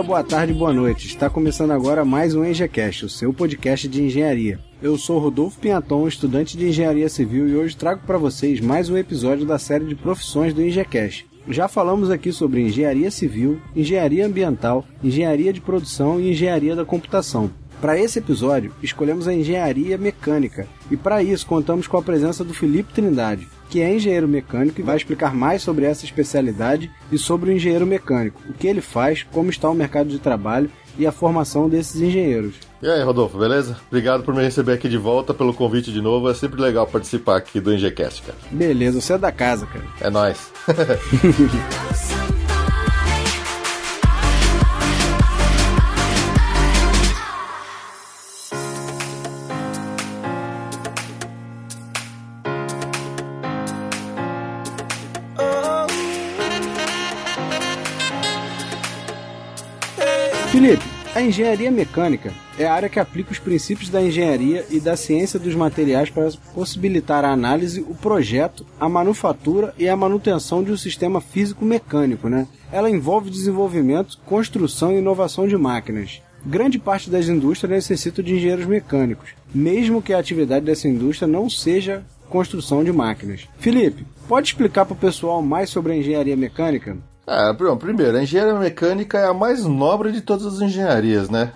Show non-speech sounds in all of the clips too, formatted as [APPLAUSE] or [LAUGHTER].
Dia, boa tarde, boa noite. Está começando agora mais um EngeCast, o seu podcast de engenharia. Eu sou Rodolfo Pinhaton, estudante de engenharia civil, e hoje trago para vocês mais um episódio da série de profissões do EngeCast. Já falamos aqui sobre engenharia civil, engenharia ambiental, engenharia de produção e engenharia da computação. Para esse episódio, escolhemos a engenharia mecânica, e para isso contamos com a presença do Felipe Trindade, que é engenheiro mecânico e vai explicar mais sobre essa especialidade e sobre o engenheiro mecânico, o que ele faz, como está o mercado de trabalho e a formação desses engenheiros. E aí, Rodolfo, beleza? Obrigado por me receber aqui de volta, pelo convite de novo. É sempre legal participar aqui do NGCast, cara. Beleza, você é da casa, cara. É nóis. [LAUGHS] Felipe, a engenharia mecânica é a área que aplica os princípios da engenharia e da ciência dos materiais para possibilitar a análise, o projeto, a manufatura e a manutenção de um sistema físico-mecânico, né? Ela envolve desenvolvimento, construção e inovação de máquinas. Grande parte das indústrias necessita de engenheiros mecânicos, mesmo que a atividade dessa indústria não seja construção de máquinas. Felipe, pode explicar para o pessoal mais sobre a engenharia mecânica? Ah, primeiro, a engenharia mecânica é a mais nobre de todas as engenharias, né?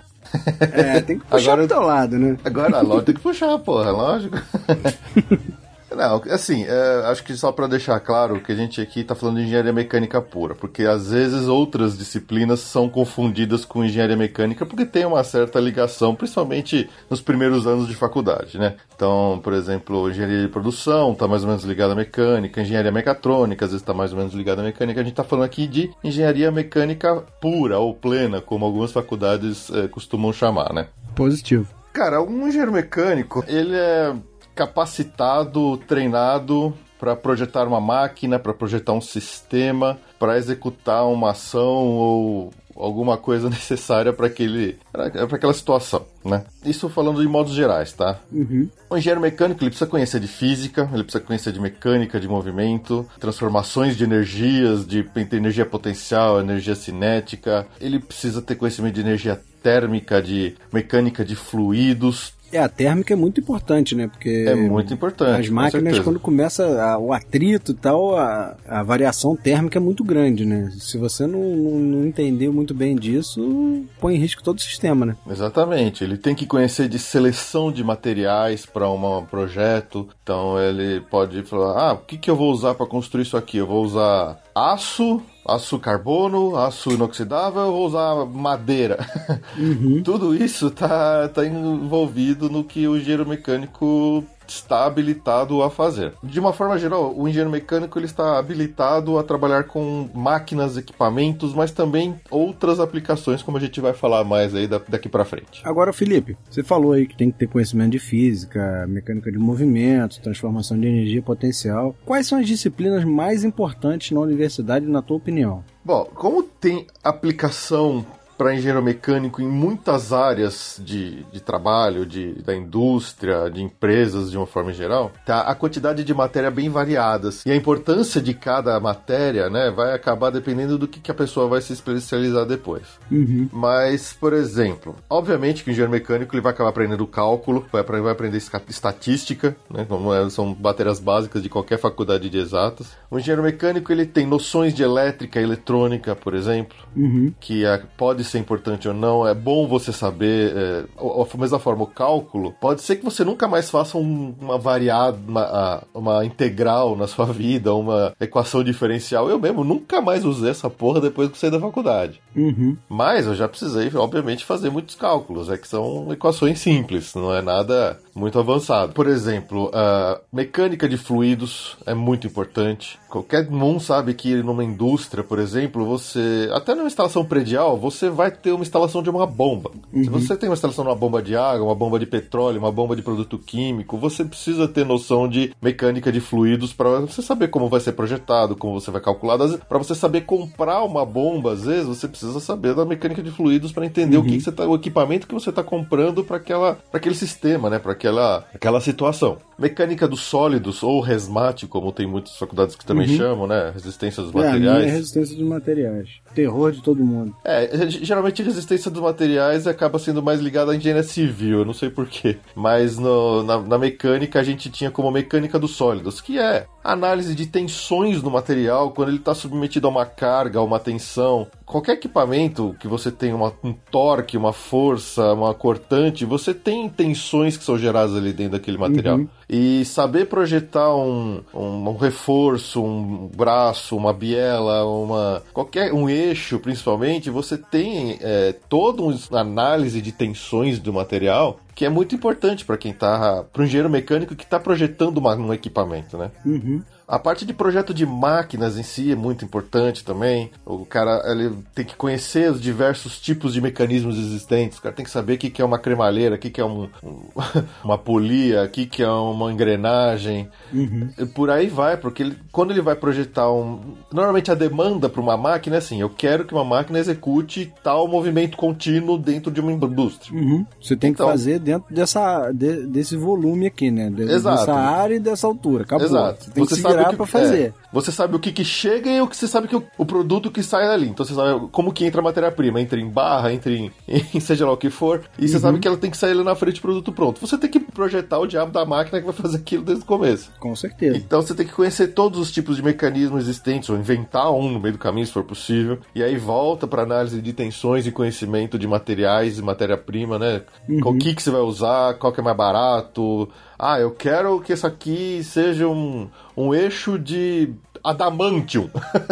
É, tem que puxar agora, pro teu lado, né? Agora, lógico, tem que puxar, porra, lógico. [LAUGHS] Não, assim, é, acho que só para deixar claro que a gente aqui está falando de engenharia mecânica pura, porque às vezes outras disciplinas são confundidas com engenharia mecânica porque tem uma certa ligação, principalmente nos primeiros anos de faculdade, né? Então, por exemplo, engenharia de produção está mais ou menos ligada à mecânica, engenharia mecatrônica às vezes está mais ou menos ligada à mecânica. A gente está falando aqui de engenharia mecânica pura ou plena, como algumas faculdades é, costumam chamar, né? Positivo. Cara, um engenheiro mecânico, ele é capacitado, treinado para projetar uma máquina, para projetar um sistema, para executar uma ação ou alguma coisa [LAUGHS] necessária para aquele para aquela situação, né? Isso falando de modos gerais, tá? Uhum. O engenheiro mecânico ele precisa conhecer de física, ele precisa conhecer de mecânica de movimento, transformações de energias, de energia potencial, energia cinética. Ele precisa ter conhecimento de energia térmica, de mecânica de fluidos, é, a térmica é muito importante, né? Porque é muito importante. As máquinas, quando começa a, o atrito e tal, a, a, variação térmica é muito grande, né? Se você não, não, não entender muito bem disso, põe em risco todo o sistema, né? Exatamente. Ele tem que conhecer de seleção de materiais para um projeto. Então ele pode falar: ah, o que, que eu vou usar para construir isso aqui? Eu vou usar aço, aço carbono, aço inoxidável, vou usar madeira. Uhum. [LAUGHS] Tudo isso tá, tá envolvido no que o engenheiro mecânico está habilitado a fazer. De uma forma geral, o engenheiro mecânico ele está habilitado a trabalhar com máquinas, equipamentos, mas também outras aplicações, como a gente vai falar mais aí daqui para frente. Agora, Felipe, você falou aí que tem que ter conhecimento de física, mecânica de movimento, transformação de energia potencial. Quais são as disciplinas mais importantes na universidade, na tua opinião? Bom, como tem aplicação para engenheiro mecânico em muitas áreas de, de trabalho, de, da indústria, de empresas de uma forma geral, tá? a quantidade de matéria bem variadas. E a importância de cada matéria né, vai acabar dependendo do que, que a pessoa vai se especializar depois. Uhum. Mas, por exemplo, obviamente que o engenheiro mecânico ele vai acabar aprendendo cálculo, vai, vai aprender estatística, né, como é, são matérias básicas de qualquer faculdade de exatas. O engenheiro mecânico ele tem noções de elétrica e eletrônica, por exemplo, uhum. que é, pode pode ser importante ou não, é bom você saber. É, da mesma forma, o cálculo, pode ser que você nunca mais faça um, uma variada, uma, uma integral na sua vida, uma equação diferencial. Eu mesmo nunca mais usei essa porra depois que saí da faculdade. Uhum. Mas eu já precisei, obviamente, fazer muitos cálculos. É que são equações simples, não é nada muito avançado. Por exemplo, a mecânica de fluidos é muito importante. Qualquer um sabe que numa indústria, por exemplo, você. Até numa instalação predial, você vai ter uma instalação de uma bomba. Uhum. Se você tem uma instalação de uma bomba de água, uma bomba de petróleo, uma bomba de produto químico, você precisa ter noção de mecânica de fluidos para você saber como vai ser projetado, como você vai calcular. Para você saber comprar uma bomba, às vezes, você precisa saber da mecânica de fluidos para entender uhum. o que, que, você tá, o equipamento que você está comprando para aquela, aquele sistema, né? Para aquela, aquela situação. Mecânica dos sólidos ou resmate, como tem muitas faculdades que também uhum. chamam, né? Resistência dos é, materiais. É, resistência dos materiais. Terror de todo mundo. É, geralmente resistência dos materiais acaba sendo mais ligada à engenharia civil, eu não sei porquê. Mas no, na, na mecânica a gente tinha como mecânica dos sólidos, que é análise de tensões no material quando ele está submetido a uma carga, a uma tensão. Qualquer equipamento que você tem uma, um torque, uma força, uma cortante, você tem tensões que são geradas ali dentro daquele material. Uhum. E saber projetar um, um, um, reforço, um braço, uma biela, uma qualquer um eixo, principalmente, você tem é, toda uma análise de tensões do material que é muito importante para quem tá. para o engenheiro mecânico que está projetando uma, um equipamento, né? Uhum. A parte de projeto de máquinas em si é muito importante também. O cara ele tem que conhecer os diversos tipos de mecanismos existentes. O cara tem que saber o que é uma cremalheira, o que é um, um, [LAUGHS] uma polia, o que é uma engrenagem. Uhum. Por aí vai, porque ele, quando ele vai projetar um. Normalmente a demanda para uma máquina é assim: eu quero que uma máquina execute tal movimento contínuo dentro de uma indústria. Uhum. Você tem então, que fazer dentro dessa, de, desse volume aqui, né? De, exato. Dessa área e dessa altura. Acabou. Exato. Você Você que para fazer. Você sabe o que, que chega e o que você sabe que o, o, produto que sai dali. Então você sabe como que entra a matéria-prima, entra em barra, entra em, [LAUGHS] em, seja lá o que for, e você uhum. sabe que ela tem que sair ali na frente do produto pronto. Você tem que projetar o diabo da máquina que vai fazer aquilo desde o começo. Com certeza. Então você tem que conhecer todos os tipos de mecanismos existentes, ou inventar um no meio do caminho, se for possível, e aí volta para análise de tensões e conhecimento de materiais e matéria-prima, né? Uhum. O que, que você vai usar, qual que é mais barato. Ah, eu quero que isso aqui seja um, um eixo de adamantium.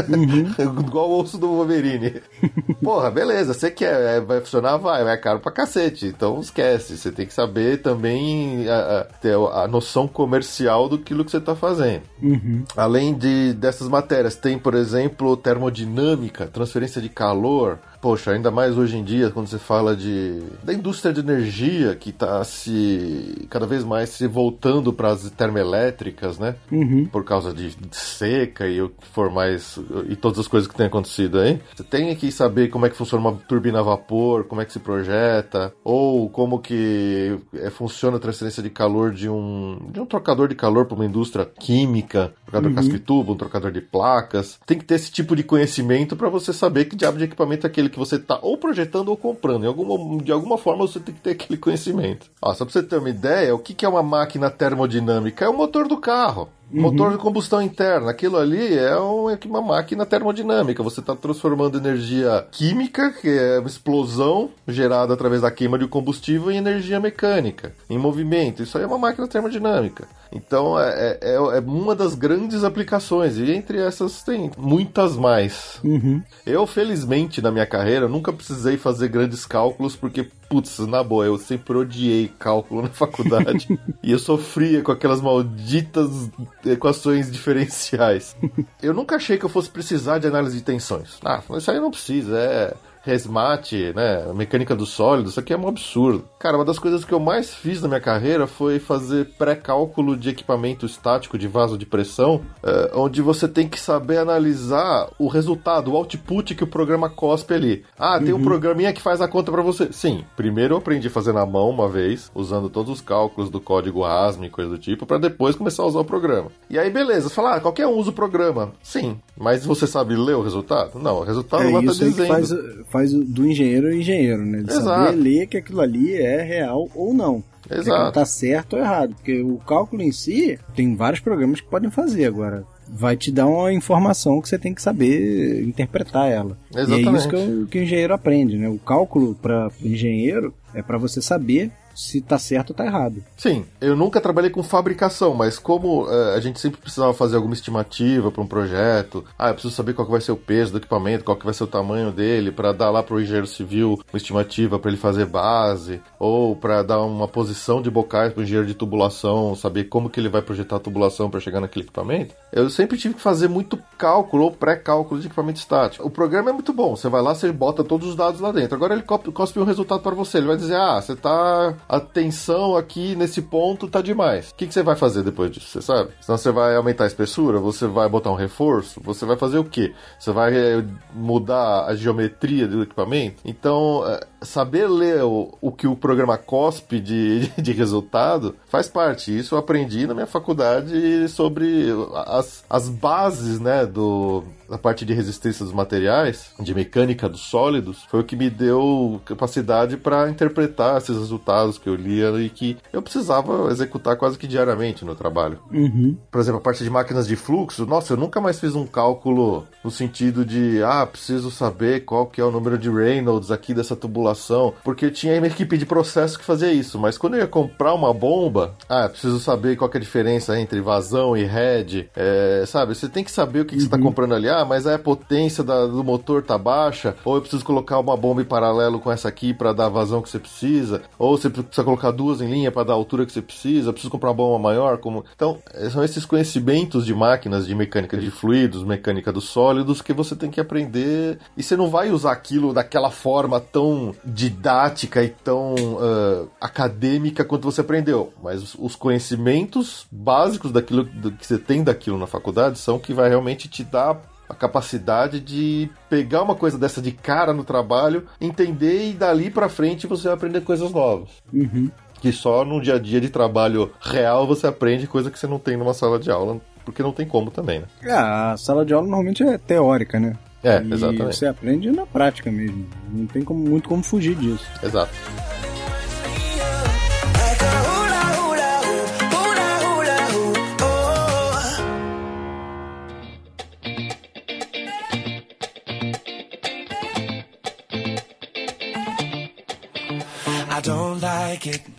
Uhum. [LAUGHS] Igual o osso do Wolverine. [LAUGHS] Porra, beleza, você quer, é, vai funcionar, vai, vai caro pra cacete. Então esquece. Você tem que saber também a, a, ter a noção comercial do que você tá fazendo. Uhum. Além de, dessas matérias, tem, por exemplo, termodinâmica, transferência de calor poxa, ainda mais hoje em dia, quando você fala de da indústria de energia que está se cada vez mais se voltando para as termoelétricas, né? Uhum. Por causa de seca e o que for mais e todas as coisas que têm acontecido aí. Você tem que saber como é que funciona uma turbina a vapor, como é que se projeta, ou como que é, funciona a transferência de calor de um de um trocador de calor para uma indústria química, trocador uhum. casca-tubo, um trocador de placas. Tem que ter esse tipo de conhecimento para você saber que diabo de equipamento é aquele que você está ou projetando ou comprando. Alguma, de alguma forma você tem que ter aquele conhecimento. Ó, só para você ter uma ideia, o que é uma máquina termodinâmica? É o motor do carro. Uhum. Motor de combustão interna, aquilo ali é, é uma máquina termodinâmica. Você está transformando energia química, que é uma explosão gerada através da queima de combustível, em energia mecânica, em movimento. Isso aí é uma máquina termodinâmica. Então é, é, é uma das grandes aplicações, e entre essas tem muitas mais. Uhum. Eu, felizmente, na minha carreira, nunca precisei fazer grandes cálculos, porque putz, na boa, eu sempre odiei cálculo na faculdade. [LAUGHS] e eu sofria com aquelas malditas equações diferenciais. Eu nunca achei que eu fosse precisar de análise de tensões. Ah, isso aí não precisa, é resmate, né, mecânica do sólido, isso aqui é um absurdo. Cara, uma das coisas que eu mais fiz na minha carreira foi fazer pré-cálculo de equipamento estático de vaso de pressão, é, onde você tem que saber analisar o resultado, o output que o programa cospe ali. Ah, tem uhum. um programinha que faz a conta para você. Sim, primeiro eu aprendi a fazer na mão uma vez, usando todos os cálculos do código ASME e coisa do tipo, para depois começar a usar o programa. E aí, beleza, falar, ah, qualquer um usa o programa. Sim, mas você sabe ler o resultado? Não, o resultado é, lá tá dizendo. Faz, faz do engenheiro engenheiro, né? De Exato. saber ler que aquilo ali é real ou não. Exato. Tá certo ou errado. Porque o cálculo em si, tem vários programas que podem fazer agora. Vai te dar uma informação que você tem que saber interpretar ela. Exatamente. E é isso que o, que o engenheiro aprende, né? O cálculo para engenheiro é para você saber se tá certo ou tá errado. Sim, eu nunca trabalhei com fabricação, mas como uh, a gente sempre precisava fazer alguma estimativa para um projeto, ah, eu preciso saber qual que vai ser o peso do equipamento, qual que vai ser o tamanho dele, para dar lá pro engenheiro civil uma estimativa para ele fazer base, ou para dar uma posição de bocais pro engenheiro de tubulação, saber como que ele vai projetar a tubulação para chegar naquele equipamento. Eu sempre tive que fazer muito cálculo ou pré-cálculo de equipamento estático. O programa é muito bom, você vai lá, você bota todos os dados lá dentro. Agora ele cospe um resultado para você, ele vai dizer: "Ah, você tá a tensão aqui nesse ponto tá demais. O que, que você vai fazer depois disso? Você sabe? Senão você vai aumentar a espessura, você vai botar um reforço, você vai fazer o quê? Você vai eh, mudar a geometria do equipamento? Então, eh, saber ler o, o que o programa cospe de, [LAUGHS] de resultado faz parte. Isso eu aprendi na minha faculdade sobre as, as bases né, do, da parte de resistência dos materiais, de mecânica dos sólidos, foi o que me deu capacidade para interpretar esses resultados que eu lia e que eu precisava executar quase que diariamente no trabalho. Uhum. Por exemplo, a parte de máquinas de fluxo, nossa, eu nunca mais fiz um cálculo no sentido de, ah, preciso saber qual que é o número de Reynolds aqui dessa tubulação, porque tinha uma equipe de processo que fazia isso, mas quando eu ia comprar uma bomba, ah, preciso saber qual que é a diferença entre vazão e head, é, sabe? Você tem que saber o que, uhum. que você está comprando ali, ah, mas a potência da, do motor tá baixa, ou eu preciso colocar uma bomba em paralelo com essa aqui para dar a vazão que você precisa, ou você precisa colocar duas em linha para dar a altura que você precisa, eu preciso comprar uma bomba maior, como... Então, são esses conhecimentos de máquinas, de mecânica de fluidos, mecânica dos sólidos, que você tem que aprender, e você não vai usar aquilo daquela forma tão didática e tão uh, acadêmica quanto você aprendeu, mas os conhecimentos básicos daquilo que você tem daquilo na faculdade são que vai realmente te dar a capacidade de pegar uma coisa dessa de cara no trabalho, entender e dali para frente você vai aprender coisas novas. Uhum. Que só no dia a dia de trabalho real você aprende coisa que você não tem numa sala de aula, porque não tem como também, né? É, a sala de aula normalmente é teórica, né? É, e exatamente. Você aprende na prática mesmo. Não tem como, muito como fugir disso. Exato.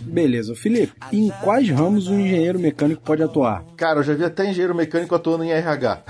Beleza, Felipe, em quais ramos o engenheiro mecânico pode atuar? Cara, eu já vi até engenheiro mecânico atuando em RH.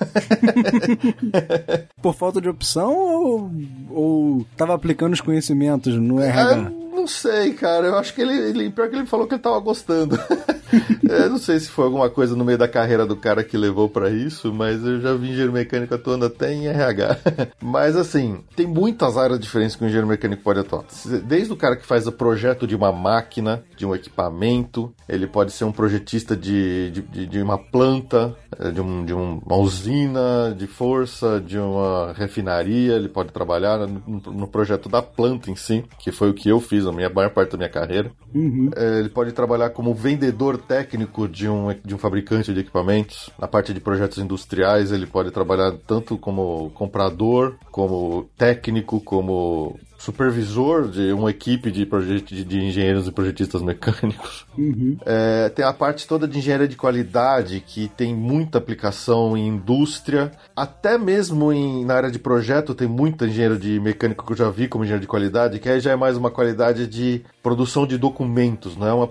[LAUGHS] Por falta de opção ou, ou tava aplicando os conhecimentos no RH? É, não sei, cara. Eu acho que ele, ele. Pior que ele falou que ele tava gostando. [LAUGHS] não sei se foi alguma coisa no meio da carreira do cara que levou para isso, mas eu já vi engenheiro mecânico atuando até em RH. [LAUGHS] mas assim, tem muitas áreas diferentes que o engenheiro mecânico pode atuar. Desde o cara que faz o projeto de uma máquina, de um equipamento, ele pode ser um projetista de, de, de uma planta, eh, de, um, de uma usina de força, de uma refinaria, ele pode trabalhar no, no projeto da planta em si, que foi o que eu fiz a minha maior parte da minha carreira. Uhum. É, ele pode trabalhar como vendedor técnico de um, de um fabricante de equipamentos. Na parte de projetos industriais, ele pode trabalhar tanto como comprador, como técnico, como supervisor de uma equipe de, de, de engenheiros e projetistas mecânicos. Uhum. É, tem a parte toda de engenharia de qualidade, que tem muita aplicação em indústria, até mesmo em, na área de projeto tem muita engenheiro de mecânico que eu já vi como engenheiro de qualidade, que aí já é mais uma qualidade de produção de documentos, não é uma,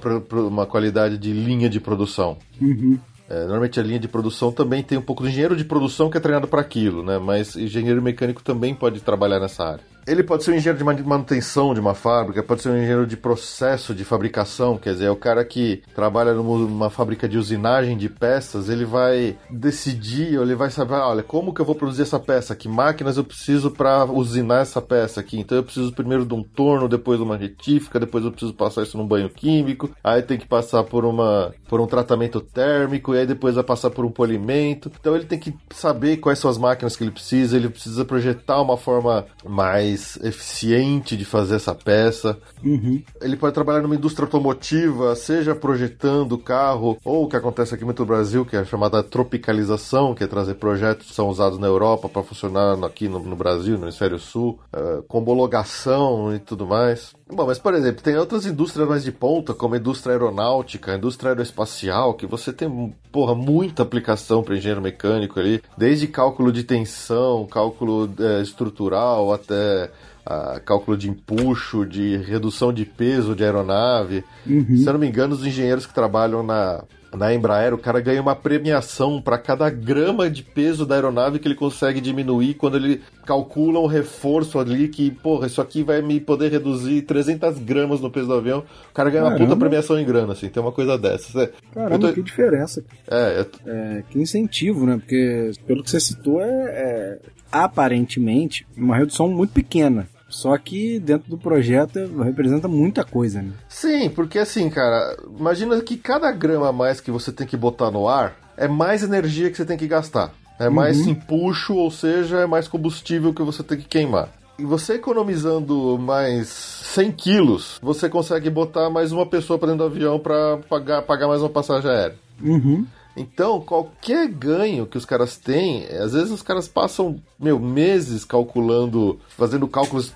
uma qualidade de linha de produção. Uhum. É, normalmente a linha de produção também tem um pouco de engenheiro de produção que é treinado para aquilo, né? Mas engenheiro mecânico também pode trabalhar nessa área. Ele pode ser um engenheiro de manutenção de uma fábrica, pode ser um engenheiro de processo de fabricação, quer dizer, é o cara que trabalha numa fábrica de usinagem de peças, ele vai decidir, ele vai saber, olha, como que eu vou produzir essa peça, que máquinas eu preciso para usinar essa peça aqui. Então eu preciso primeiro de um torno, depois de uma retífica, depois eu preciso passar isso num banho químico, aí tem que passar por uma por um tratamento térmico e aí depois vai passar por um polimento. Então ele tem que saber quais são as máquinas que ele precisa, ele precisa projetar uma forma mais mais eficiente de fazer essa peça. Uhum. Ele pode trabalhar numa indústria automotiva, seja projetando carro, ou o que acontece aqui muito no Brasil, que é a chamada tropicalização, que é trazer projetos que são usados na Europa para funcionar aqui no, no, Brasil, no Hemisfério Sul, uh, com homologação e tudo mais. Bom, mas por exemplo, tem outras indústrias mais de ponta, como a indústria aeronáutica, a indústria aeroespacial, que você tem, porra, muita aplicação para engenheiro mecânico ali, desde cálculo de tensão, cálculo é, estrutural, até é, a cálculo de empuxo, de redução de peso de aeronave. Uhum. Se eu não me engano, os engenheiros que trabalham na, na Embraer, o cara ganha uma premiação para cada grama de peso da aeronave que ele consegue diminuir quando ele calcula um reforço ali que, porra, isso aqui vai me poder reduzir 300 gramas no peso do avião. O cara ganha Caramba. uma puta premiação em grana, assim, tem uma coisa dessa. É, Caramba, tô... que diferença. É, é... é, que incentivo, né? Porque, pelo que você citou, é, é aparentemente uma redução muito pequena. Só que dentro do projeto representa muita coisa, né? Sim, porque assim, cara, imagina que cada grama a mais que você tem que botar no ar é mais energia que você tem que gastar. É uhum. mais empuxo, ou seja, é mais combustível que você tem que queimar. E você economizando mais 100 quilos, você consegue botar mais uma pessoa para dentro do avião para pagar, pagar mais uma passagem aérea. Uhum. Então, qualquer ganho que os caras têm, às vezes os caras passam, meu, meses calculando, fazendo cálculos,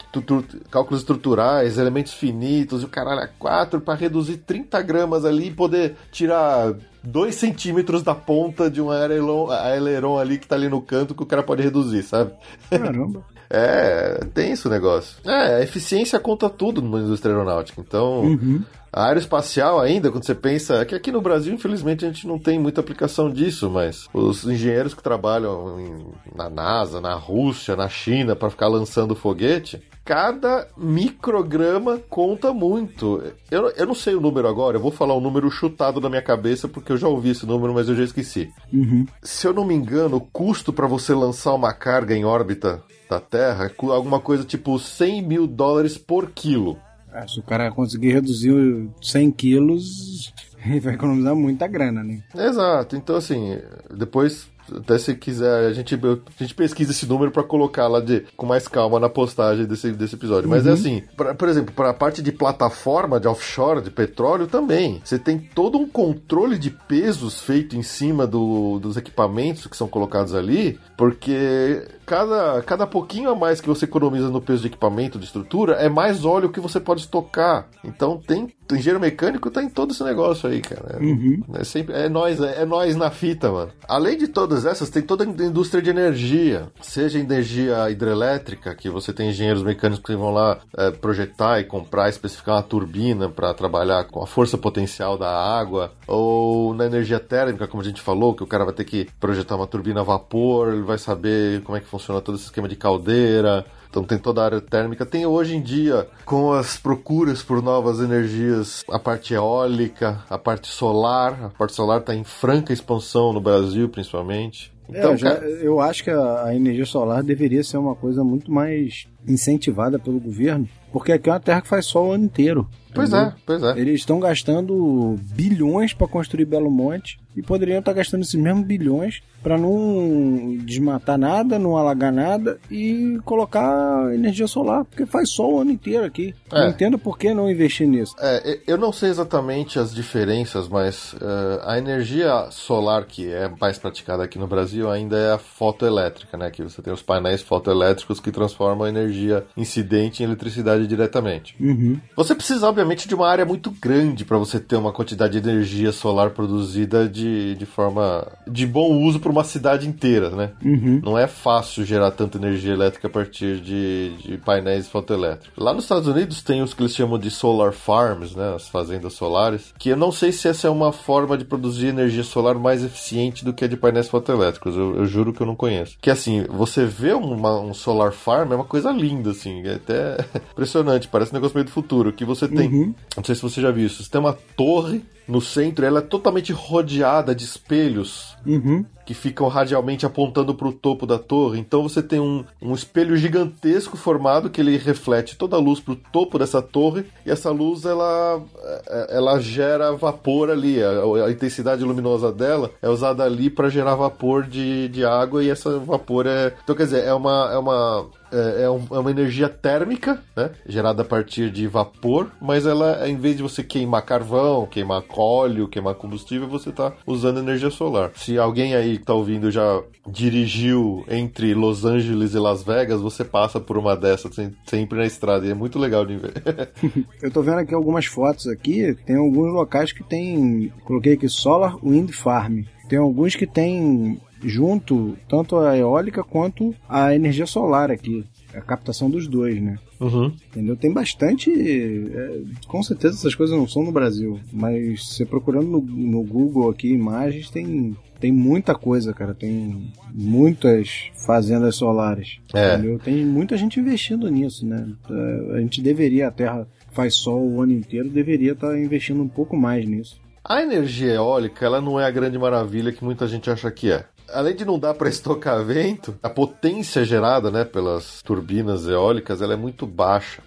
cálculos estruturais, elementos finitos e o caralho a quatro para reduzir 30 gramas ali e poder tirar 2 centímetros da ponta de um aileron, aileron ali que tá ali no canto que o cara pode reduzir, sabe? Caramba. [LAUGHS] É, tem isso o negócio. É, a eficiência conta tudo na indústria aeronáutica. Então, uhum. a aeroespacial ainda, quando você pensa. É que aqui no Brasil, infelizmente, a gente não tem muita aplicação disso, mas os engenheiros que trabalham em, na NASA, na Rússia, na China, para ficar lançando foguete, cada micrograma conta muito. Eu, eu não sei o número agora, eu vou falar um número chutado da minha cabeça, porque eu já ouvi esse número, mas eu já esqueci. Uhum. Se eu não me engano, o custo para você lançar uma carga em órbita da Terra, alguma coisa tipo 100 mil dólares por quilo. É, se o cara conseguir reduzir 100 quilos, [LAUGHS] ele vai economizar muita grana, né? Exato. Então, assim, depois até se quiser, a gente, a gente pesquisa esse número para colocar lá de, com mais calma na postagem desse, desse episódio. Mas é uhum. é assim, pra, por exemplo, para a parte de plataforma de offshore, de petróleo também. Você tem todo um controle de pesos feito em cima do, dos equipamentos que são colocados ali, porque cada, cada pouquinho a mais que você economiza no peso de equipamento, de estrutura, é mais óleo que você pode estocar. Então tem. O engenheiro mecânico tá em todo esse negócio aí, cara. Uhum. É, sempre, é nós, é, é nós na fita, mano. Além de todas essas, tem toda a indústria de energia. Seja energia hidrelétrica, que você tem engenheiros mecânicos que vão lá é, projetar e comprar, especificar uma turbina para trabalhar com a força potencial da água. Ou na energia térmica, como a gente falou, que o cara vai ter que projetar uma turbina a vapor, ele vai saber como é que funciona todo esse esquema de caldeira. Então tem toda a área térmica. Tem hoje em dia, com as procuras por novas energias, a parte eólica, a parte solar. A parte solar está em franca expansão no Brasil, principalmente. Então, é, eu, já, eu acho que a, a energia solar deveria ser uma coisa muito mais incentivada pelo governo, porque aqui é uma terra que faz sol o ano inteiro. Pois entendeu? é, pois é. Eles estão gastando bilhões para construir Belo Monte e poderiam estar gastando esses mesmos bilhões para não desmatar nada, não alagar nada e colocar energia solar, porque faz sol o ano inteiro aqui. É. Não entendo por que não investir nisso. É, eu não sei exatamente as diferenças, mas uh, a energia solar que é mais praticada aqui no Brasil ainda é a fotoelétrica, né? Que você tem os painéis fotoelétricos que transformam a energia incidente em eletricidade diretamente. Uhum. Você precisa, obviamente, de uma área muito grande para você ter uma quantidade de energia solar produzida de, de forma de bom uso para uma cidade inteira, né? Uhum. Não é fácil gerar tanta energia elétrica a partir de, de painéis fotoelétricos. Lá nos Estados Unidos tem os que eles chamam de solar farms, né? As fazendas solares, que eu não sei se essa é uma forma de produzir energia solar mais eficiente do que a de painéis fotoelétricos. Eu, eu juro que eu não conheço. Que assim, você vê uma, um solar farm é uma coisa linda, assim, é até [LAUGHS] impressionante, parece um negócio meio do futuro. Que você tem, uhum. não sei se você já viu isso, você tem uma torre no centro, ela é totalmente rodeada de espelhos uhum. Que ficam radialmente apontando para o topo da torre. Então você tem um, um espelho gigantesco formado que ele reflete toda a luz para o topo dessa torre e essa luz ela, é, ela gera vapor ali. A, a intensidade luminosa dela é usada ali para gerar vapor de, de água e essa vapor é. Então quer dizer, é uma, é uma é, é, é, uma energia térmica, né? Gerada a partir de vapor, mas ela, em vez de você queimar carvão, queimar óleo, queimar combustível, você está usando energia solar. Se alguém aí que tá ouvindo já dirigiu entre Los Angeles e Las Vegas, você passa por uma dessas sempre na estrada. E é muito legal de ver. [LAUGHS] Eu tô vendo aqui algumas fotos aqui, tem alguns locais que tem, coloquei aqui Solar Wind Farm. Tem alguns que tem junto tanto a eólica quanto a energia solar aqui. a captação dos dois, né? Uhum. Entendeu? Tem bastante. é, com certeza essas coisas não são no Brasil, mas você procurando no, no Google aqui imagens, tem, tem muita coisa, cara. Tem muitas fazendas solares. É. Entendeu? Tem muita gente investindo nisso, né? É, A gente deveria, a Terra faz sol o ano inteiro, deveria estar investindo um pouco mais nisso. A energia eólica, ela não é a grande maravilha que muita gente acha que é. Além de não dar para [LAUGHS] estocar vento, a potência gerada, né, pelas turbinas eólicas, ela é muito baixa.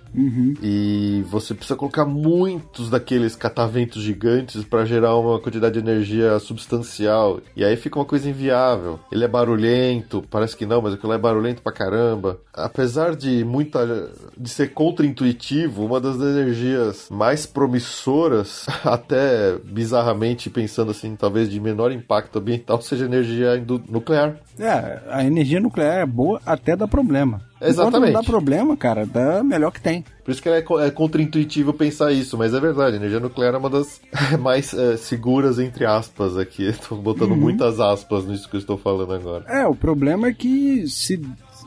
E você precisa colocar muitos daqueles cataventos gigantes para gerar uma quantidade de energia substancial. E aí fica uma coisa inviável. Ele é barulhento, parece que não, mas aquilo é barulhento pra caramba. Apesar de muita de ser contra-intuitivo, uma das energias mais promissoras, [LAUGHS] até bizarramente pensando assim, talvez de menor impacto ambiental, seja a energia nuclear. É, a energia nuclear é boa até dá problema. Enquanto Exatamente. não dá problema, cara, dá melhor que tem. Por isso que é, é contra-intuitivo pensar isso, mas é verdade, a energia nuclear é uma das [LAUGHS] mais eh, seguras, entre aspas, aqui. [LAUGHS] Estou botando muitas aspas nisso que eu estou falando agora. É, o problema é que se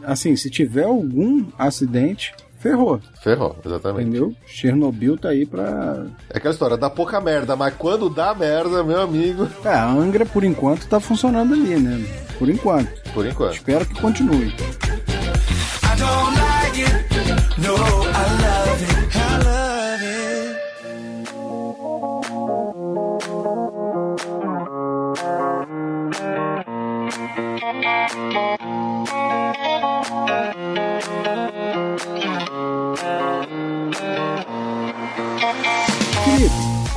assim, se tiver algum acidente, ferrou, Ferrou, exatamente. entendeu? Chernobyl tá aí pra. É aquela história, dá pouca merda, mas quando dá merda, meu amigo, É, a Angra por enquanto tá funcionando ali, né? Por enquanto. por enquanto. Espero que continue. I don't like it. No, I love it.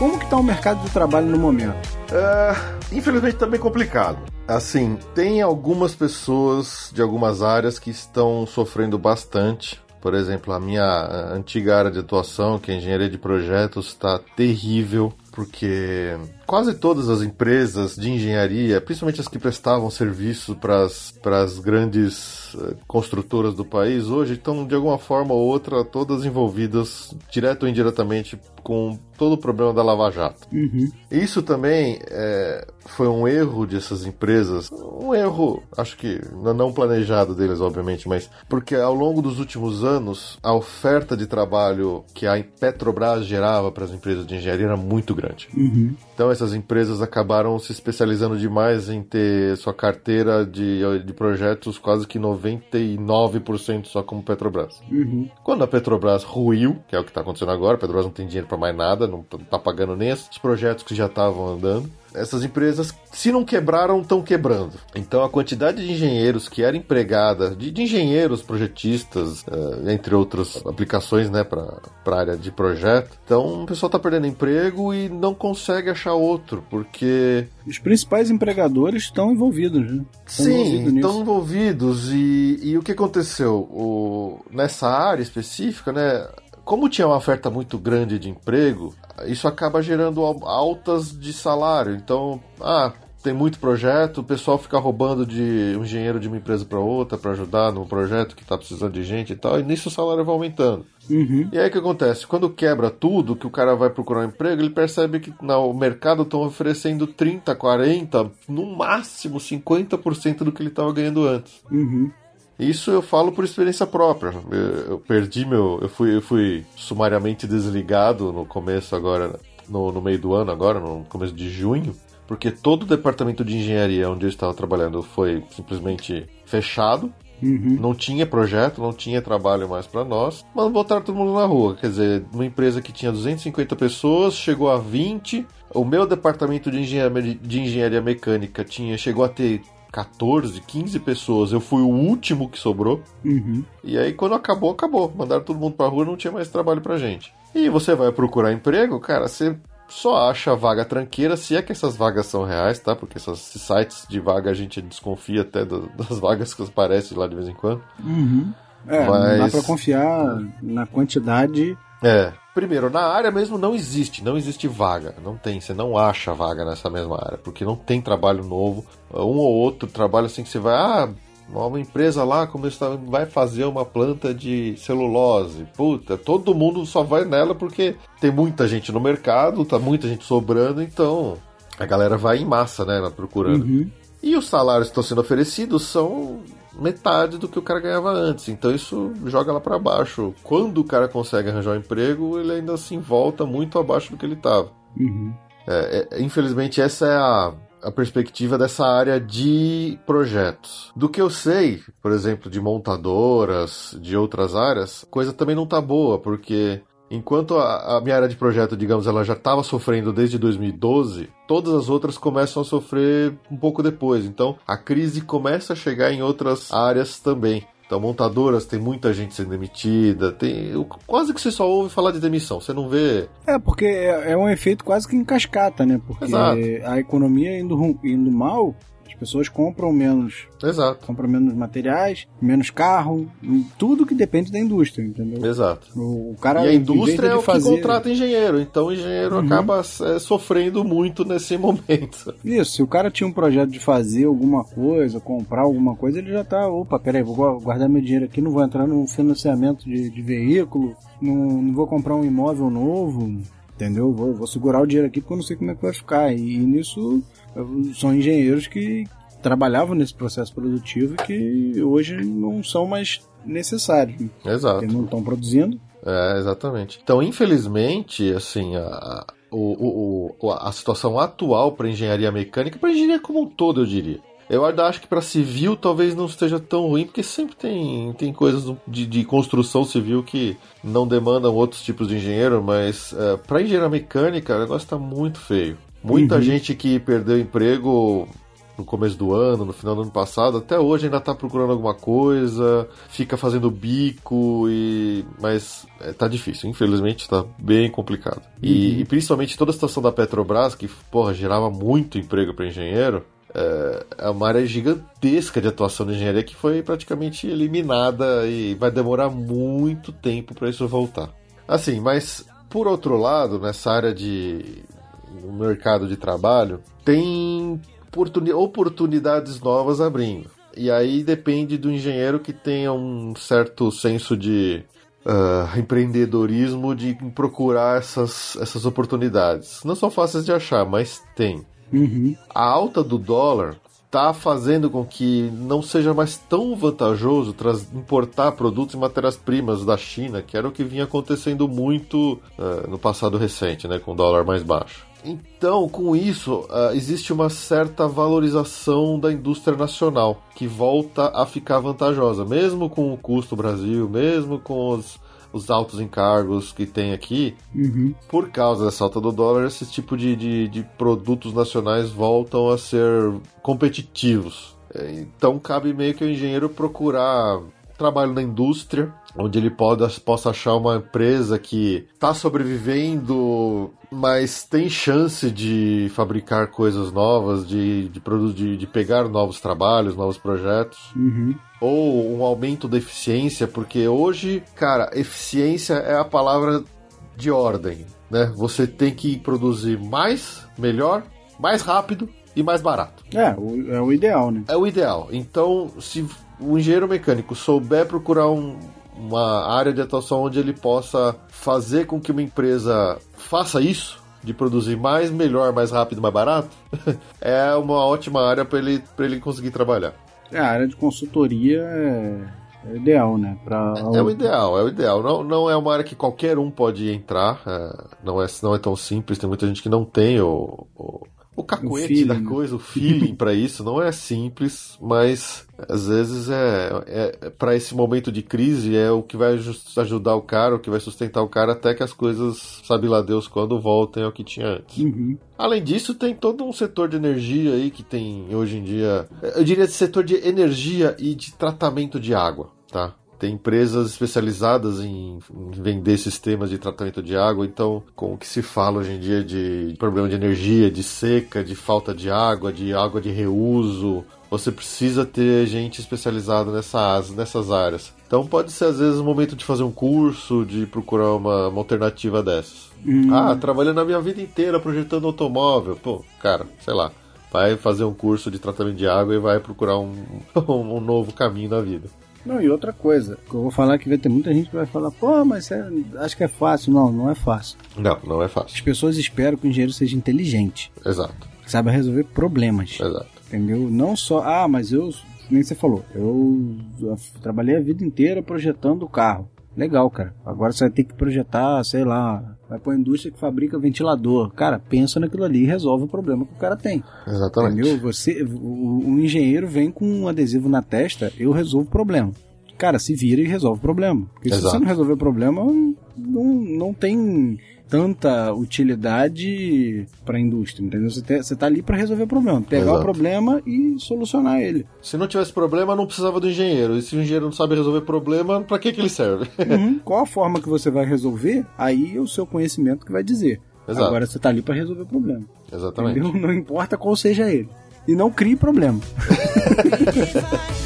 Como que tá o mercado de trabalho no momento? É, infelizmente tá bem complicado. Assim, tem algumas pessoas de algumas áreas que estão sofrendo bastante. Por exemplo, a minha antiga área de atuação, que é engenharia de projetos, está terrível, porque quase todas as empresas de engenharia, principalmente as que prestavam serviço para as grandes eh, construtoras do país, hoje estão de alguma forma ou outra todas envolvidas, direto ou indiretamente, com todo o problema da Lava Jato. Isso também é, foi um erro dessas empresas, um erro, acho que não planejado deles, obviamente, mas porque ao longo dos últimos anos a oferta de trabalho que a Petrobras gerava para as empresas de engenharia era muito grande. Então essas empresas acabaram se especializando demais em ter sua carteira de, de projetos quase que 99% só como Petrobras. Quando a Petrobras ruiu, que é o que está acontecendo agora, a Petrobras não tem dinheiro para mais nada, não está pagando nem esses projetos que já estavam andando. Essas empresas, se não quebraram, estão quebrando. Então a quantidade de engenheiros que era empregada, de, de engenheiros, projetistas, eh, entre outras aplicações, né, para a área de projeto. Então o pessoal está perdendo emprego e não consegue achar outro, porque Os principais empregadores estão envolvidos, né? Estão Sim, envolvidos estão envolvidos. E, e o que aconteceu? O, nessa área específica, né? Como tinha uma oferta muito grande de emprego, isso acaba gerando al- altas de salário. Então, ah, tem muito projeto, o pessoal fica roubando de um engenheiro de uma empresa para outra para ajudar num projeto que está precisando de gente e tal, e nisso o salário vai aumentando. Uhum. E aí o que acontece? Quando quebra tudo, que o cara vai procurar um emprego, ele percebe que no mercado estão oferecendo 30, 40, no máximo 50% do que ele estava ganhando antes. Uhum. Isso eu falo por experiência própria. Eu, eu perdi meu. Eu fui, eu fui sumariamente desligado no começo agora, no, no meio do ano agora, no começo de junho, porque todo o departamento de engenharia onde eu estava trabalhando foi simplesmente fechado. Não tinha projeto, não tinha trabalho mais para nós, mas botaram todo mundo na rua. Quer dizer, uma empresa que tinha 250 pessoas chegou a 20. O meu departamento de engenharia, de engenharia mecânica tinha chegou a ter 14, 15 pessoas. Eu fui o último que sobrou. Uhum. E aí, quando acabou, acabou. Mandaram todo mundo pra rua, não tinha mais trabalho pra gente. E você vai procurar emprego, cara, você só acha vaga tranqueira, se é que essas vagas são reais, tá? Porque esses sites de vaga a gente desconfia até [LAUGHS] das vagas que aparecem lá de vez em quando. É, não dá Mas- pra confiar na quantidade. É. Primeiro, na área mesmo não existe, não existe vaga. Não tem, você não acha vaga nessa mesma área, porque não tem trabalho novo. Um ou outro trabalho assim que você vai, ah, uma empresa lá começa, vai fazer uma planta de celulose. Puta, todo mundo só vai nela porque tem muita gente no mercado, tá muita gente sobrando, então a galera vai em massa, né, procurando. Uhum. E os salários que estão sendo oferecidos são metade do que o cara ganhava antes. Então isso joga lá para baixo. Quando o cara consegue arranjar um emprego, ele ainda assim volta muito abaixo do que ele estava. Uhum. É, é, infelizmente, essa é a, a perspectiva dessa área de projetos. Do que eu sei, por exemplo, de montadoras, de outras áreas, coisa também não tá boa, porque enquanto a, a minha área de projeto, digamos, ela já estava sofrendo desde 2012, todas as outras começam a sofrer um pouco depois. Então, a crise começa a chegar em outras áreas também. Então, montadoras, tem muita gente sendo demitida, tem quase que você só ouve falar de demissão, você não vê. É, porque é, é um efeito quase que em cascata, né? Porque Exato. a economia indo, indo mal, pessoas compram menos, Exato, compram menos materiais, menos carro, tudo que depende da indústria, entendeu? exato. O, o cara, E a indústria é o fazer... que contrata engenheiro, então o engenheiro Uhum. acaba é, sofrendo muito nesse [LAUGHS] momento. Isso, se o cara tinha um projeto de fazer alguma coisa, comprar alguma coisa, ele já tá, opa, peraí, vou gua- guardar meu dinheiro aqui, não vou entrar num financiamento de, de veículo, não, não vou comprar um imóvel novo, entendeu? Vou, vou segurar o dinheiro aqui porque eu não sei como é que vai ficar. E, nisso são engenheiros que trabalhavam nesse processo produtivo que hoje não são mais necessários, né? Exato. porque não estão produzindo. É, exatamente. Então, infelizmente, assim, a, o, o- a situação atual para engenharia mecânica, para engenharia como um todo, eu diria. Eu ainda acho que para civil talvez não esteja tão ruim, porque sempre tem, tem coisas de, de construção civil que não demandam outros tipos de engenheiro, mas para engenharia mecânica o negócio está muito feio. Muita Uhum. gente que perdeu emprego no começo do ano, no final do ano passado, até hoje ainda tá procurando alguma coisa, fica fazendo bico e mas é, tá difícil, infelizmente tá bem complicado. E, e principalmente toda a situação da Petrobras que, porra, gerava muito emprego para engenheiro, é, é uma área gigantesca de atuação de engenharia que foi praticamente eliminada e vai demorar muito tempo para isso voltar. Assim, mas por outro lado, nessa área de mercado de trabalho, tem oportuni- oportunidades novas abrindo. E aí depende do engenheiro que tenha um certo senso de ah, empreendedorismo de procurar essas, essas oportunidades. Não são fáceis de achar, mas tem. Uhum. A alta do dólar está fazendo com que não seja mais tão vantajoso importar produtos e matérias-primas da China, que era o que vinha acontecendo muito ah, no passado recente, né, com o dólar mais baixo. Então, com isso, ah, existe uma certa valorização da indústria nacional, que volta a ficar vantajosa, mesmo com o custo Brasil, mesmo com os, os altos encargos que tem aqui, Uhum. por causa dessa alta do dólar, esse tipo de, de, de produtos nacionais voltam a ser competitivos. É, Então cabe meio que o engenheiro procurar trabalho na indústria, onde ele pode, possa achar uma empresa que está sobrevivendo, mas tem chance de fabricar coisas novas, de, de, de, de pegar novos trabalhos, novos projetos Uhum. ou um aumento da eficiência, porque hoje, cara, eficiência é a palavra de ordem, né? Você tem que produzir mais, melhor, mais rápido e mais barato. É, é o ideal, né? É o ideal. Então, se o engenheiro mecânico souber procurar um- uma área de atuação onde ele possa fazer com que uma empresa faça isso, de produzir mais, melhor, mais rápido, mais barato, [LAUGHS] é uma ótima área para ele, pra ele conseguir trabalhar. É, a área de consultoria é, é ideal, né? Pra, É o ideal, é o ideal. Não, não é uma área que qualquer um pode entrar. é, não, é, não é tão simples. Tem muita gente que não tem o, o, o cacuete feeling, da né? coisa, o feeling para isso. Não é simples, mas às vezes é, é para esse momento de crise é o que vai ajudar o cara, o que vai sustentar o cara até que as coisas, sabe lá Deus quando voltem ao que tinha antes. Uhum. Além disso, tem todo um setor de energia aí que tem hoje em dia. Eu diria setor de energia e de tratamento de água, tá? Tem empresas especializadas em, em vender sistemas de tratamento de água, então, com o que se fala hoje em dia de problema de energia, de seca, de falta de água, de água de reuso, você precisa ter gente especializada nessa, as- nessas áreas. Então, pode ser às vezes o momento de fazer um curso, de procurar uma, uma alternativa dessas. Hum. Ah, trabalhando a minha vida inteira projetando automóvel. Pô, cara, sei lá. Vai fazer um curso de tratamento de água e vai procurar um, [LAUGHS] um novo caminho na vida. Não, e outra coisa, que eu vou falar que vai ter muita gente que vai falar, pô, mas é- acho que é fácil. Não, não é fácil. Não, não é As fácil. pessoas esperam que o engenheiro seja inteligente, Exato, que saiba resolver problemas. exato. entendeu? Não só, ah, mas eu, nem você falou, eu trabalhei a vida inteira projetando o carro. Legal, cara. Agora você vai ter que projetar, sei lá, vai para a indústria que fabrica ventilador. Cara, pensa naquilo ali e resolve o problema que o cara tem. Exatamente. Entendeu? Você, o, o engenheiro vem com um adesivo na testa, eu resolvo o problema. Cara, se vira e resolve o problema. Porque Exato. se você não resolver o problema, não, não tem tanta utilidade para a indústria, entendeu? Você, está ali para resolver o problema, pegar Exato. o problema e solucionar ele. Se não tivesse problema, não precisava do engenheiro. E se o engenheiro não sabe resolver problema, para que, que ele serve? Uhum. [LAUGHS] Qual a forma que você vai resolver? Aí é o seu conhecimento que vai dizer. Exato. Agora você está ali para resolver o problema. Exatamente. Entendeu? Não importa qual seja ele. E não crie problema. [LAUGHS]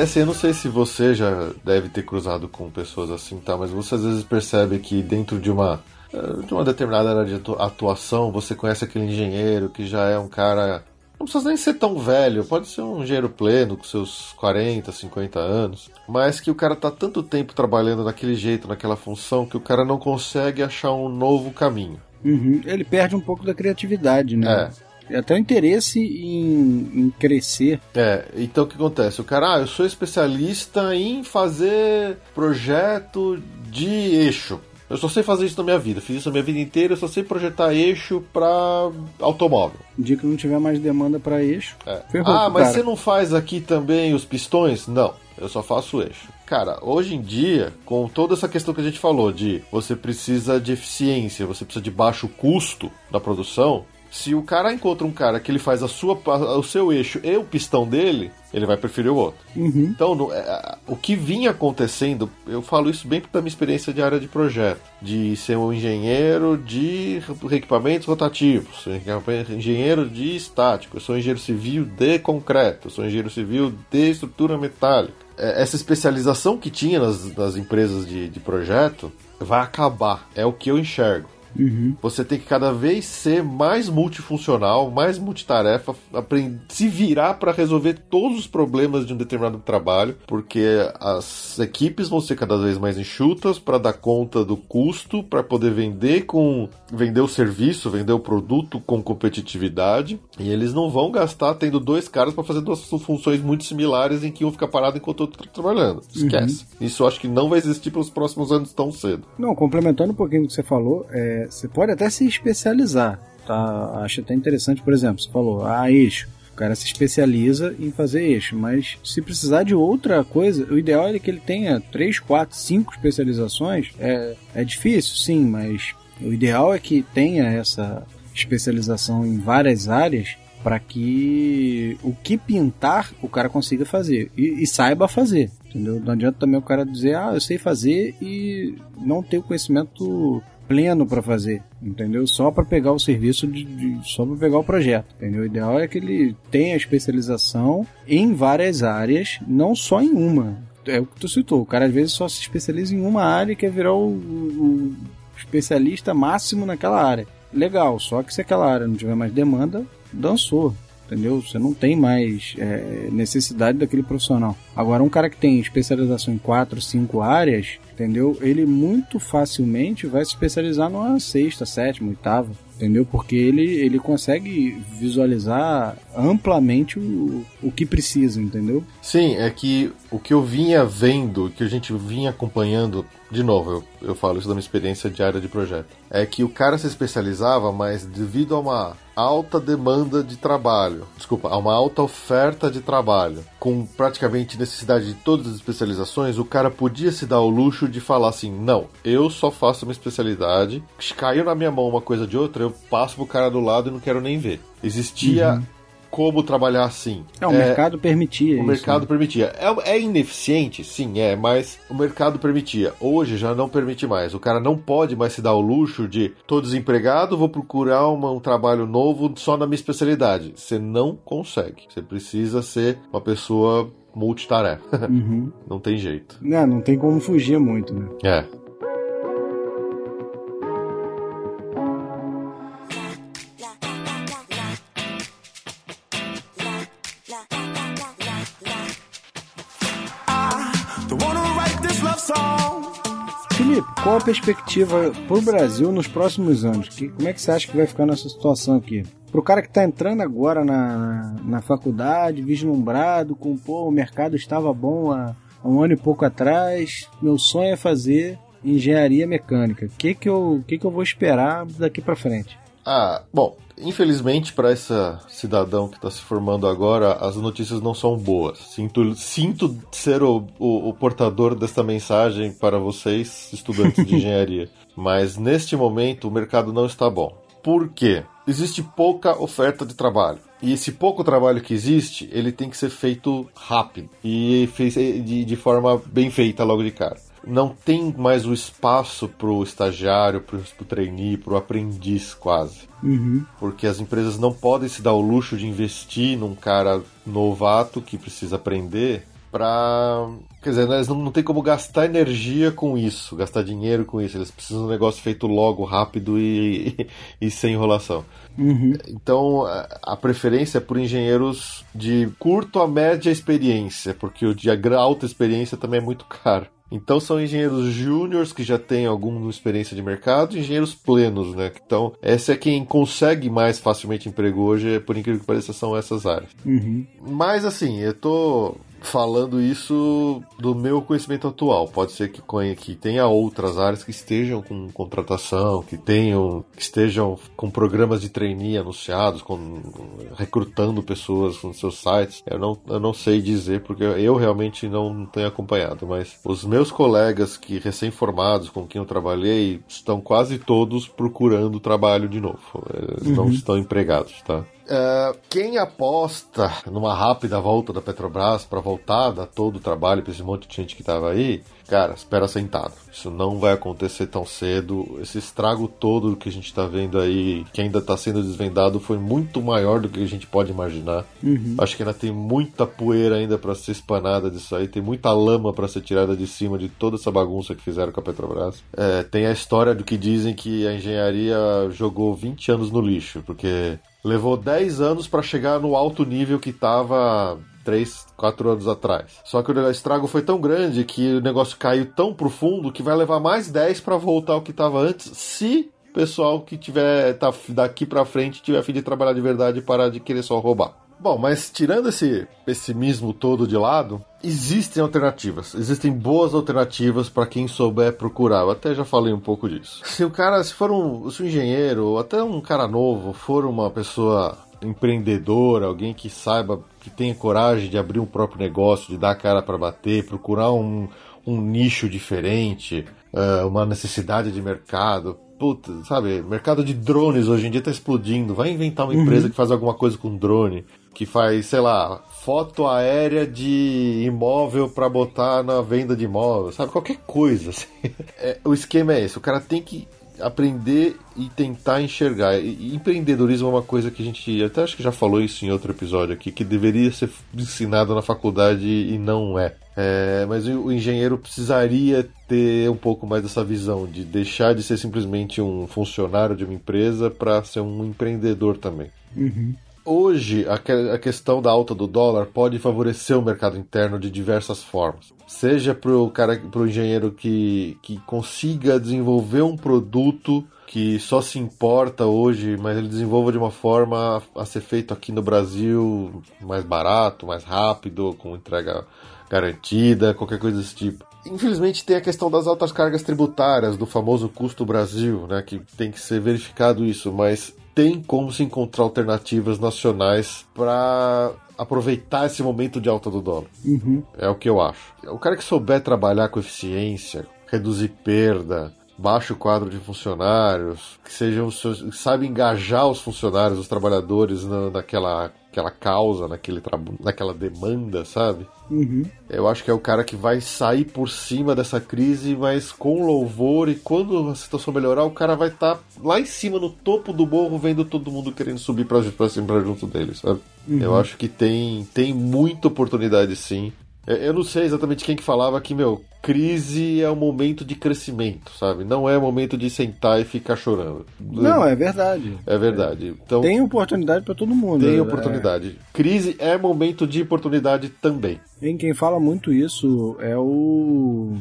É assim, eu não sei se você já deve ter cruzado com pessoas assim, tá? Mas você às vezes percebe que dentro de uma eh, de uma determinada área de atuação, você conhece aquele engenheiro que já é um cara. Não precisa nem ser tão velho, pode ser um engenheiro pleno, com seus 40, 50 anos, mas que o cara tá tanto tempo trabalhando daquele jeito, naquela função, que o cara não consegue achar um novo caminho. Uhum. Ele perde um pouco da criatividade, né? É até o interesse em, em, crescer. É, então o que acontece? O cara, ah, eu sou especialista em fazer projeto de eixo. Eu só sei fazer isso na minha vida, fiz isso a minha vida inteira, eu só sei projetar eixo para automóvel. Dia que não tiver mais demanda para eixo. É. ah, mas cara. você não faz aqui também os pistões? Não, eu só faço eixo. Cara, hoje em dia, com toda essa questão que a gente falou de você precisa de eficiência, você precisa de baixo custo da produção, se o cara encontra um cara que ele faz a sua, o seu eixo e o pistão dele, ele vai preferir o outro. Uhum. Então, no, é, o que vinha acontecendo, eu falo isso bem da minha experiência de área de projeto, de ser um engenheiro de equipamentos rotativos, engenheiro de estático, eu sou engenheiro civil de concreto, eu sou engenheiro civil de estrutura metálica. É, essa especialização que tinha nas, nas empresas de, de projeto vai acabar, é o que eu enxergo. Uhum. Você tem que cada vez ser mais multifuncional, mais multitarefa, aprender, se virar para resolver todos os problemas de um determinado trabalho, porque as equipes vão ser cada vez mais enxutas para dar conta do custo, para poder vender com vender o serviço, vender o produto com competitividade, e eles não vão gastar tendo dois caras para fazer duas funções muito similares em que um fica parado enquanto o outro está trabalhando. Esquece. Uhum. Isso eu acho que não vai existir pelos próximos anos tão cedo. Não, complementando um pouquinho o que você falou, você pode até se especializar, tá? Acho até interessante, por exemplo, você falou, ah, eixo. O cara se especializa em fazer eixo, mas se precisar de outra coisa, o ideal é que ele tenha 3, 4, 5 especializações. É, é difícil, sim, mas o ideal é que tenha essa especialização em várias áreas para que o que pintar o cara consiga fazer e, e, saiba fazer, entendeu? Não adianta também o cara dizer, ah, eu sei fazer e não ter o conhecimento pleno para fazer, entendeu? Só para pegar o serviço, de, de só para pegar o projeto, entendeu? O ideal é que ele tenha especialização em várias áreas, não só em uma. É o que tu citou. O cara às vezes só se especializa em uma área e quer virar o, o especialista máximo naquela área. Legal, só que se aquela área não tiver mais demanda, dançou entendeu? Você não tem mais é, necessidade daquele profissional. Agora, um cara que tem especialização em quatro, cinco áreas, entendeu? Ele muito facilmente vai se especializar numa sexta, sétima, oitava, entendeu? Porque ele, ele consegue visualizar amplamente o, o que precisa, entendeu? Sim, é que o que eu vinha vendo, que a gente vinha acompanhando, de novo, eu, eu falo isso da minha experiência diária de projeto, é que o cara se especializava, mas devido a uma alta demanda de trabalho, desculpa, a uma alta oferta de trabalho, com praticamente necessidade de todas as especializações, o cara podia se dar o luxo de falar assim: não, eu só faço uma especialidade, caiu na minha mão uma coisa de outra, eu passo pro cara do lado e não quero nem ver. Existia. Uhum como trabalhar assim. É, o é, mercado permitia. O isso, mercado né? permitia. É, é, ineficiente? Sim, é, mas o mercado permitia. Hoje já não permite mais. O cara não pode mais se dar o luxo de tô desempregado, vou procurar uma, um trabalho novo só na minha especialidade. Você não consegue. Você precisa ser uma pessoa multitarefa. [LAUGHS] Uhum. não tem jeito. Não, não tem como fugir muito, né? É. qual a perspectiva para o Brasil nos próximos anos? Que, como é que você acha que vai ficar nessa situação aqui? Para o cara que está entrando agora na, na faculdade, vislumbrado, com pô, o mercado estava bom há, há um ano e pouco atrás, meu sonho é fazer engenharia mecânica. O que, que, eu, que, que eu vou esperar daqui para frente? Ah, bom, infelizmente para essa cidadão que está se formando agora, as notícias não são boas. Sinto, sinto ser o, o, o portador desta mensagem para vocês, estudantes de [LAUGHS] engenharia. Mas neste momento o mercado não está bom. Por quê? Existe pouca oferta de trabalho. E esse pouco trabalho que existe, ele tem que ser feito rápido e de forma bem feita logo de cara não tem mais o espaço pro estagiário, pro, pro trainee, pro aprendiz quase. Uhum. Porque as empresas não podem se dar o luxo de investir num cara novato que precisa aprender pra. Quer dizer, eles não, não tem como gastar energia com isso, gastar dinheiro com isso. Eles precisam de um negócio feito logo, rápido e, e, [LAUGHS] e sem enrolação. Uhum. Então, a preferência é por engenheiros de curto a média experiência, porque o de alta experiência também é muito [LAUGHS] caro. Então são engenheiros júniores que já têm alguma experiência de mercado, e engenheiros plenos, né? Então, essa é quem consegue mais facilmente emprego hoje, por incrível que pareça, são essas áreas. Uhum. Mas assim, eu tô falando isso do meu conhecimento atual. Pode ser que, que tenha outras áreas que estejam com contratação, que tenham, que estejam com programas de trainee anunciados, com, recrutando pessoas nos seus sites. Eu não, eu não sei dizer porque eu realmente não tenho acompanhado, mas os meus colegas que recém-formados com quem eu trabalhei estão quase todos procurando trabalho de novo. Eles uhum. não estão empregados, tá? Uh, quem aposta numa rápida volta da Petrobras para voltar a todo o trabalho para esse monte de gente que estava aí, cara, espera sentado. Isso não vai acontecer tão cedo. Esse estrago todo que a gente está vendo aí, que ainda está sendo desvendado, foi muito maior do que a gente pode imaginar. Uhum. Acho que ainda tem muita poeira ainda para ser espanada disso aí, tem muita lama para ser tirada de cima de toda essa bagunça que fizeram com a Petrobras. É, tem a história do que dizem que a engenharia jogou 20 anos no lixo, porque Levou 10 anos para chegar no alto nível que estava 3, 4 anos atrás. Só que o estrago foi tão grande que o negócio caiu tão profundo que vai levar mais 10 para voltar ao que estava antes, se o pessoal que tiver tá, daqui para frente tiver fim de trabalhar de verdade e parar de querer só roubar. Bom, mas tirando esse pessimismo todo de lado, existem alternativas. Existem boas alternativas para quem souber procurar. Eu até já falei um pouco disso. Se o cara, se for um, se um engenheiro ou até um cara novo, for uma pessoa empreendedora, alguém que saiba, que tenha coragem de abrir um próprio negócio, de dar a cara para bater, procurar um, um nicho diferente, uh, uma necessidade de mercado, puta, sabe, mercado de drones hoje em dia tá explodindo. Vai inventar uma empresa uhum. que faz alguma coisa com drone que faz, sei lá, foto aérea de imóvel para botar na venda de imóvel, sabe? Qualquer coisa. [LAUGHS] Assim. É, o esquema é esse: o cara tem que aprender e tentar enxergar. E, empreendedorismo é uma coisa que a gente até acho que já falou isso em outro episódio aqui, que deveria ser ensinado na faculdade e não é. é mas o, engenheiro precisaria ter um pouco mais dessa visão de deixar de ser simplesmente um funcionário de uma empresa para ser um empreendedor também. Uhum hoje a, questão da alta do dólar pode favorecer o mercado interno de diversas formas. Seja para o engenheiro que, que consiga desenvolver um produto que só se importa hoje, mas ele desenvolva de uma forma a ser feito aqui no Brasil mais barato, mais rápido, com entrega garantida, qualquer coisa desse tipo. Infelizmente tem a questão das altas cargas tributárias, do famoso custo Brasil, né, que tem que ser verificado isso, mas tem como se encontrar alternativas nacionais para aproveitar esse momento de alta do dólar. Uhum. É o que eu acho. O cara que souber trabalhar com eficiência, reduzir perda, baixo quadro de funcionários, que sejam sabe engajar os funcionários, os trabalhadores na, naquela aquela causa, naquele naquela demanda, sabe? Uhum. Eu acho que é o cara que vai sair por cima dessa crise, mas com louvor, e quando a situação melhorar, o cara vai estar tá lá em cima, no topo do morro, vendo todo mundo querendo subir pra, pra cima, pra junto dele, sabe? Uhum. Eu acho que tem, tem muita oportunidade sim. É, eu não sei exatamente quem que falava que, meu, crise é um momento de crescimento, sabe? Não é momento de sentar e ficar chorando. Não, é verdade. É verdade. Então, tem oportunidade para todo mundo. Tem né? oportunidade. É... Crise é momento de oportunidade também. Em quem fala muito isso é o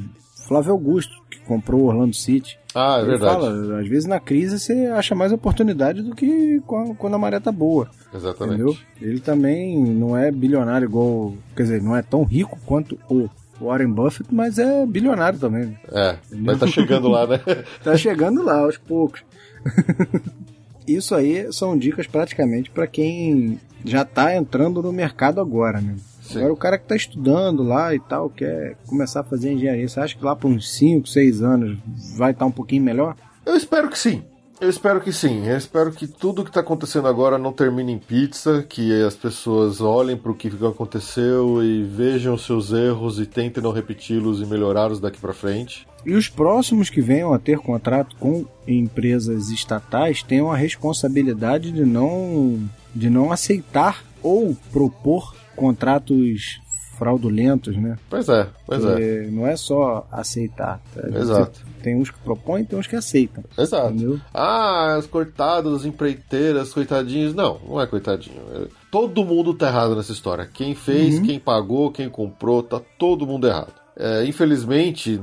Flávio Augusto, que comprou o Orlando City. Ah, é Ele verdade. fala, às vezes na crise você acha mais oportunidade do que quando a maré tá boa. Exatamente. Entendeu? Ele também não é bilionário igual. Quer dizer, não é tão rico quanto o Warren Buffett, mas é bilionário também. É, mas tá chegando lá, né? [LAUGHS] Tá chegando lá aos poucos. [LAUGHS] Isso aí são dicas praticamente para quem já tá entrando no mercado agora, né? Sim. Agora o cara que tá estudando lá e tal, quer começar a fazer engenharia, você acha que lá por uns 5, 6 anos vai estar um pouquinho melhor? Eu espero que sim. Eu espero que sim. Eu espero que tudo que está acontecendo agora não termine em pizza, que as pessoas olhem para o que aconteceu e vejam seus erros e tentem não repeti-los e melhorá-los daqui para frente. E os próximos que venham a ter contrato com empresas estatais tenham a responsabilidade de não, de não aceitar ou propor contratos fraudulentos, né? Pois é, pois é. É, Não é só aceitar. tá? Exato. Tem uns que propõem, tem uns que aceitam. Exato. Entendeu? Ah, os coitados, as empreiteiras, coitadinhos. Não, não é coitadinho. É- Todo mundo tá errado nessa história. Quem fez, quem pagou, quem comprou, tá todo mundo errado. É, infelizmente,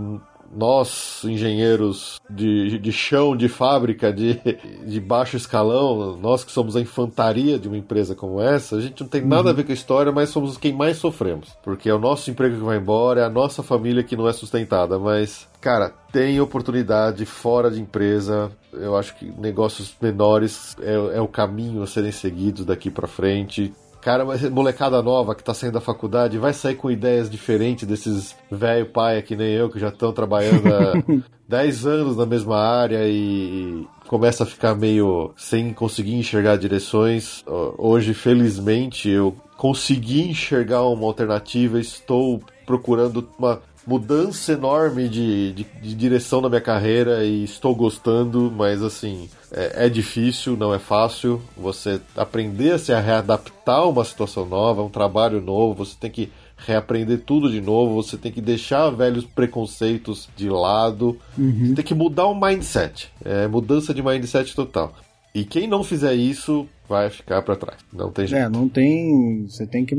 nós, engenheiros de, de chão, de fábrica, de, de baixo escalão, nós que somos a infantaria de uma empresa como essa, a gente não tem nada a ver com a história, mas somos quem mais sofremos. Porque é o nosso emprego que vai embora, é a nossa família que não é sustentada. Mas, cara, tem oportunidade fora de empresa. Eu acho que negócios menores é, é o caminho a serem seguidos daqui pra frente. Cara, mas molecada nova que tá saindo da faculdade vai sair com ideias diferentes desses velho pai que nem eu, que já estão trabalhando há [LAUGHS] 10 anos na mesma área e começa a ficar meio sem conseguir enxergar direções. Hoje, felizmente, eu consegui enxergar uma alternativa, estou procurando uma mudança enorme de, de, de direção na minha carreira e estou gostando, mas assim, é, é difícil, não é fácil. Você aprender a se readaptar a uma situação nova, um trabalho novo, você tem que reaprender tudo de novo, você tem que deixar velhos preconceitos de lado, você tem que mudar o mindset, é mudança de mindset total. E quem não fizer isso vai ficar para trás, não tem jeito. É, não tem. Você tem que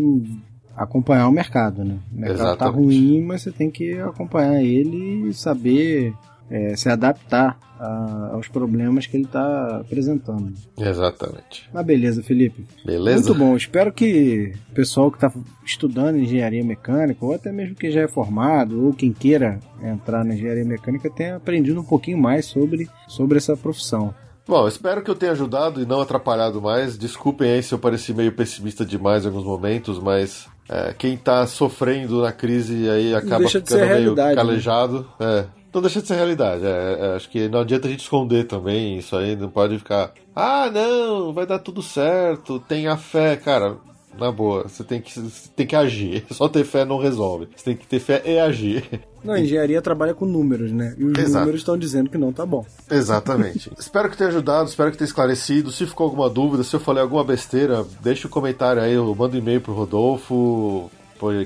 acompanhar o mercado, né? O mercado tá Exatamente. ruim, mas você tem que acompanhar ele e saber é, se adaptar a- aos problemas que ele está apresentando. Exatamente. Mas beleza, Felipe. Beleza? Muito bom. Espero que o pessoal que está estudando engenharia mecânica, ou até mesmo quem já é formado, ou quem queira entrar na engenharia mecânica, tenha aprendido um pouquinho mais sobre, sobre essa profissão. Bom, espero que eu tenha ajudado e não atrapalhado mais. Desculpem aí se eu pareci meio pessimista demais em alguns momentos, mas é, quem tá sofrendo na crise aí acaba deixa ficando meio né? calejado. É, não deixa de ser realidade. é, é, acho que não adianta a gente esconder também isso aí. Não pode ficar, ah, não, vai dar tudo certo, tenha fé. Cara, na boa, você tem que, você tem que agir. [LAUGHS] Só ter fé não resolve. Você tem que ter fé e agir. Não, a engenharia trabalha com números, né? E os Exato. números estão dizendo que não tá bom. Exatamente. [LAUGHS] espero que tenha ajudado, espero que tenha esclarecido. Se ficou alguma dúvida, se eu falei alguma besteira, deixa o comentário aí, eu mando um e-mail pro Rodolfo,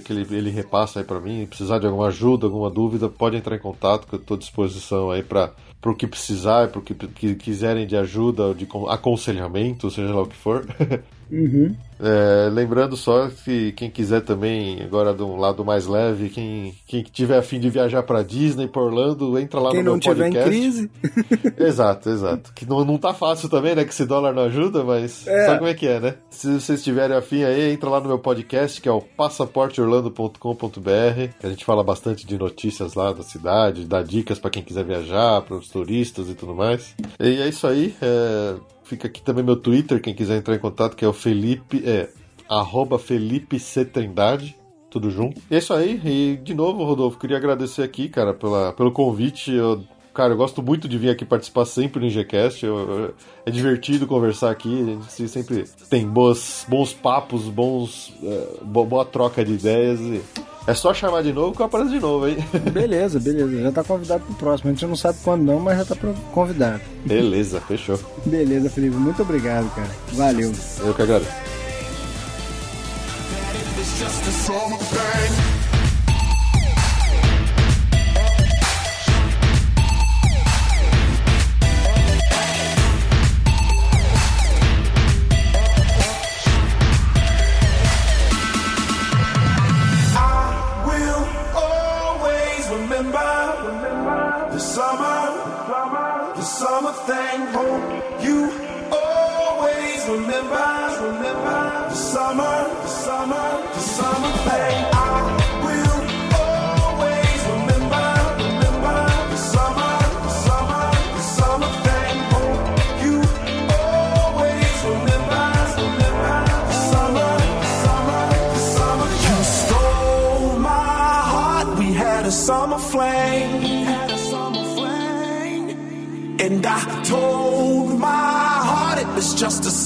que ele, ele repassa aí pra mim. Precisar de alguma ajuda, alguma dúvida, pode entrar em contato, que eu tô à disposição aí pra pro que precisar, pro que, que quiserem de ajuda, de con- aconselhamento, seja lá o que for. [LAUGHS] Uhum. É, lembrando só que quem quiser também, agora de um lado mais leve, quem, quem tiver afim de viajar pra Disney, pra Orlando, entra lá Quem no meu não tiver em podcast. crise, [LAUGHS] Exato, exato. Que não, não tá fácil também, né? Que esse dólar não ajuda, mas É. sabe como é que é, né? Se vocês tiverem afim aí, entra lá no meu podcast, que é o passaporteorlando.com.br. A gente fala bastante de notícias lá da cidade, dá dicas pra quem quiser viajar, para os turistas e tudo mais. E é isso aí. é, Fica aqui também meu Twitter, quem quiser entrar em contato, que é o Felipe, é, arroba Felipe C. Trindade. Tudo junto. É isso aí. E, de novo, Rodolfo, queria agradecer aqui, cara, pela, pelo convite. Eu Cara, eu gosto muito de vir aqui participar sempre no IGCast. Eu- eu- é divertido conversar aqui. A gente se- sempre tem boas, bons papos, bons, é, bo- boa troca de ideias. E é só chamar de novo que eu apareço de novo, hein? [LAUGHS] beleza, beleza. Já tá convidado pro próximo. A gente não sabe quando não, mas já tá pro- convidado. Beleza, fechou. Beleza, Felipe. Muito obrigado, cara. Valeu. Eu que agradeço. summer, the summer thing. Hope you always remember, remember the summer, the summer, the summer thing. I